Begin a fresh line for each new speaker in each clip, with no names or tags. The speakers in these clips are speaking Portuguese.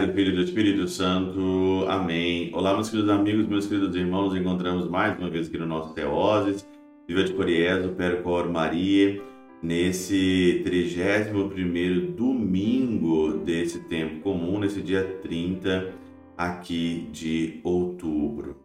Do Filho e do Espírito Santo. Amém. Olá, meus queridos amigos, meus queridos irmãos. Nos encontramos mais uma vez aqui no nosso Teoses, Viva de Coriezo, Percor Maria, nesse 31 domingo desse tempo comum, nesse dia 30 aqui de outubro.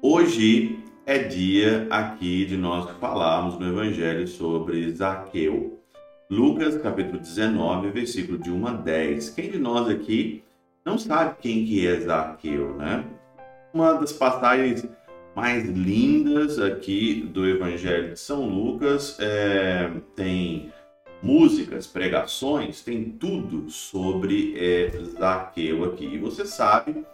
Hoje é dia aqui de nós falarmos no Evangelho sobre Zaqueu. Lucas capítulo 19, versículo de 1 a 10. Quem de nós aqui não sabe quem que é Zaqueu, né? Uma das passagens mais lindas aqui do Evangelho de São Lucas é, tem músicas, pregações, tem tudo sobre é, Zaqueu aqui. E você sabe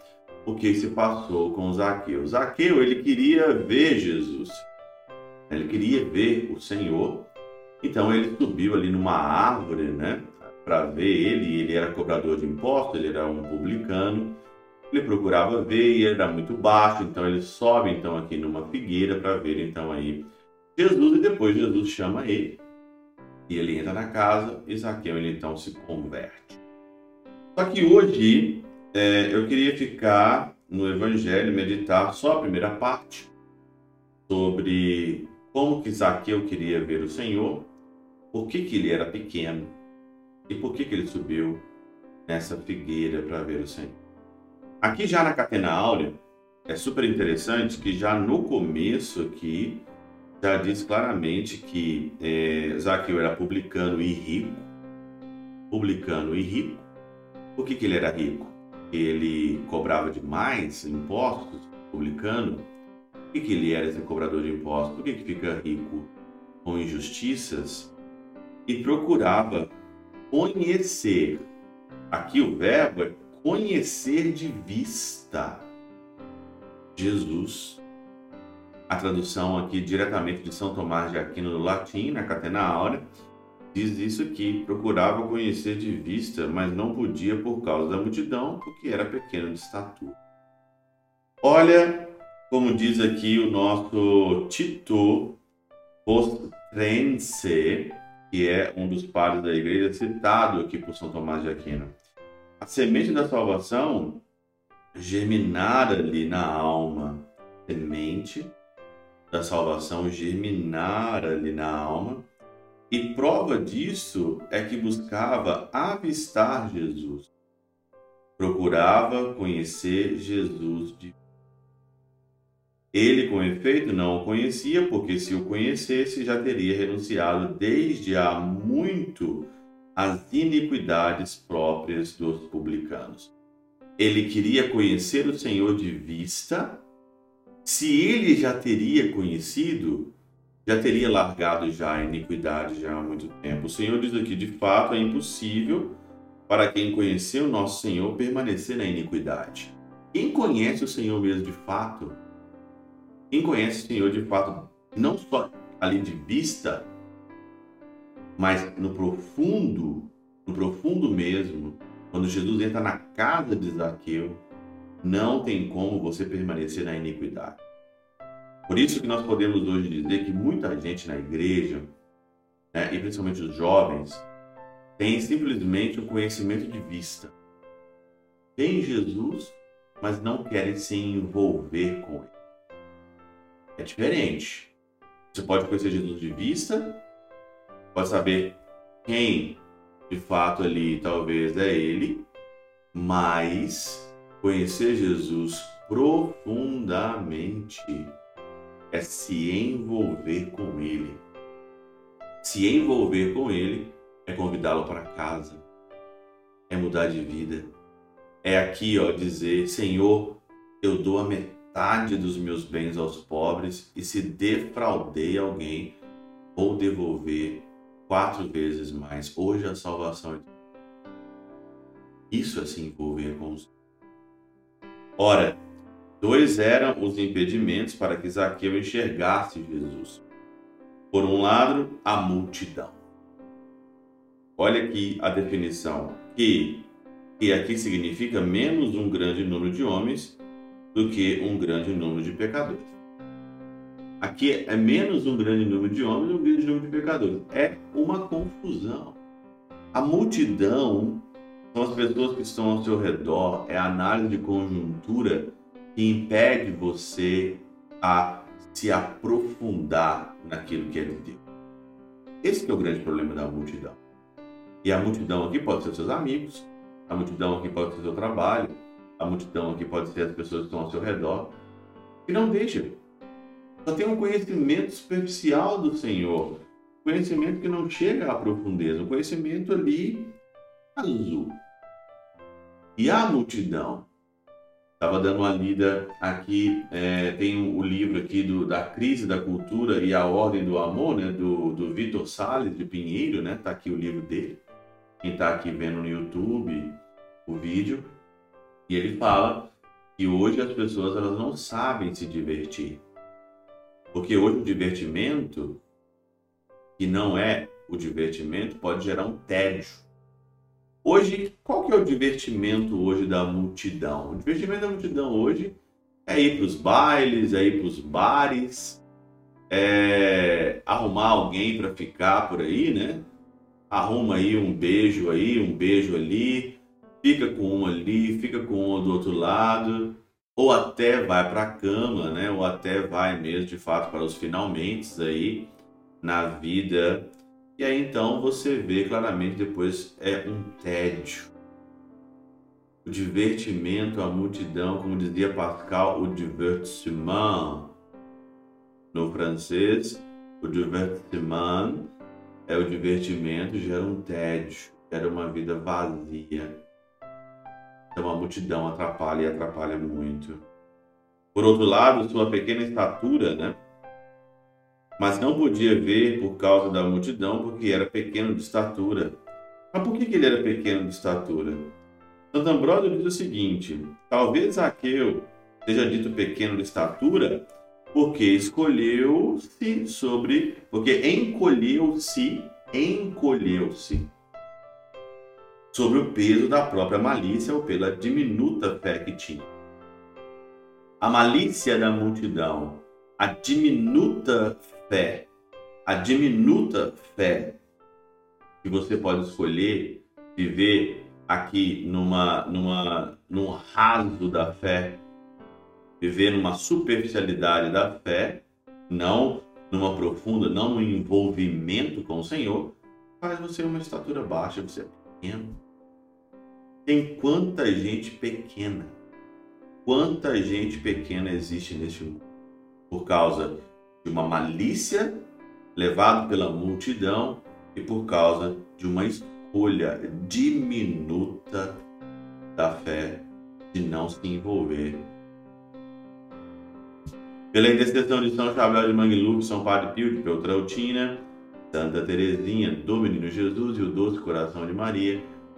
o que se passou com Zaqueu. Zaqueu, ele queria ver Jesus. Ele queria ver o Senhor então ele subiu ali numa árvore, né, ver ele. Ele era cobrador de impostos, ele era um publicano. Ele procurava ver e era muito baixo, então ele sobe então aqui numa figueira para ver então aí Jesus e depois Jesus chama ele e ele entra na casa e Zaqueu ele então se converte. Só que hoje é, eu queria ficar no Evangelho, meditar só a primeira parte sobre como que Zaqueu queria ver o Senhor por que, que ele era pequeno e por que, que ele subiu nessa figueira para ver o Senhor. Aqui já na Catena Áurea, é super interessante que já no começo aqui, já diz claramente que é, Zaqueu era publicano e rico. Publicano e rico. Por que, que ele era rico? Ele cobrava demais impostos, publicano. Por que, que ele era esse cobrador de impostos? Por que, que fica rico com injustiças? e procurava conhecer. Aqui o verbo é conhecer de vista Jesus. A tradução aqui diretamente de São Tomás de Aquino no latim, na Catena Áurea, diz isso aqui: procurava conhecer de vista, mas não podia por causa da multidão, porque era pequeno de estatura. Olha como diz aqui o nosso Tito Postrense, que é um dos padres da igreja citado aqui por São Tomás de Aquino. A semente da salvação germinar ali na alma, semente da salvação germinar ali na alma, e prova disso é que buscava avistar Jesus, procurava conhecer Jesus de ele, com efeito, não o conhecia, porque se o conhecesse, já teria renunciado desde há muito às iniquidades próprias dos publicanos. Ele queria conhecer o Senhor de vista. Se ele já teria conhecido, já teria largado já a iniquidade já há muito tempo. O Senhor diz aqui, de fato, é impossível para quem conheceu o nosso Senhor permanecer na iniquidade. Quem conhece o Senhor mesmo de fato, quem conhece o Senhor de fato, não só ali de vista, mas no profundo, no profundo mesmo, quando Jesus entra na casa de Zaqueu, não tem como você permanecer na iniquidade. Por isso que nós podemos hoje dizer que muita gente na igreja, né, e principalmente os jovens, tem simplesmente o conhecimento de vista. Tem Jesus, mas não querem se envolver com ele é diferente. Você pode conhecer Jesus de vista, pode saber quem de fato ali talvez é ele, mas conhecer Jesus profundamente é se envolver com ele. Se envolver com ele é convidá-lo para casa, é mudar de vida. É aqui, ó, dizer: Senhor, eu dou a metade metade dos meus bens aos pobres, e se defraudei alguém, vou devolver quatro vezes mais. Hoje a salvação é. Isso é se envolver com os. Ora, dois eram os impedimentos para que Zaqueu enxergasse Jesus. Por um lado, a multidão. Olha aqui a definição, que, que aqui significa menos um grande número de homens do que um grande número de pecadores. Aqui é menos um grande número de homens e um grande número de pecadores. É uma confusão. A multidão são as pessoas que estão ao seu redor, é a análise de conjuntura que impede você a se aprofundar naquilo que ele deu. Esse é o grande problema da multidão. E a multidão aqui pode ser seus amigos, a multidão aqui pode ser seu trabalho, a multidão aqui pode ser as pessoas que estão ao seu redor. E não deixa. Só tem um conhecimento superficial do Senhor. Conhecimento que não chega à profundeza. Um conhecimento ali azul. E a multidão. Estava dando uma lida aqui, é, tem o livro aqui do, da crise da cultura e a ordem do amor, né, do, do Vitor Salles de Pinheiro, né, tá aqui o livro dele. Quem está aqui vendo no YouTube o vídeo, e ele fala que hoje as pessoas elas não sabem se divertir. Porque hoje o divertimento, que não é o divertimento, pode gerar um tédio. Hoje, qual que é o divertimento hoje da multidão? O divertimento da multidão hoje é ir para os bailes, é ir para os bares, é arrumar alguém para ficar por aí, né? Arruma aí um beijo aí, um beijo ali, fica com um ali, fica com um do outro lado, ou até vai para a cama, né? Ou até vai mesmo de fato para os finalmente aí na vida e aí então você vê claramente depois é um tédio. O divertimento, a multidão, como dizia Pascal, o divertissement. No francês, o divertissement é o divertimento, gera um tédio, gera uma vida vazia. Então a multidão atrapalha e atrapalha muito. Por outro lado, sua pequena estatura, né? mas não podia ver por causa da multidão, porque era pequeno de estatura. Mas por que, ele era pequeno de estatura? Santo Ambrósio diz o seguinte: talvez Zaqueu seja dito pequeno de estatura, porque escolheu-se sobre. porque encolheu-se, encolheu-se sobre o peso da própria malícia ou pela diminuta fé que tinha. A malícia da multidão, a diminuta fé, a diminuta fé que você pode escolher viver aqui numa, numa, num raso da fé, viver numa superficialidade da fé, não numa profunda, não no envolvimento com o Senhor, faz você uma estatura baixa, você é pequeno. Tem quanta gente pequena, quanta gente pequena existe neste mundo por causa de uma malícia, levado pela multidão e por causa de uma escolha diminuta da fé de não se envolver. Pela intercessão de São Chabel de Mangluf, São Padre Pio de Peltrautina, Santa Teresinha do Menino Jesus e o Doce Coração de Maria,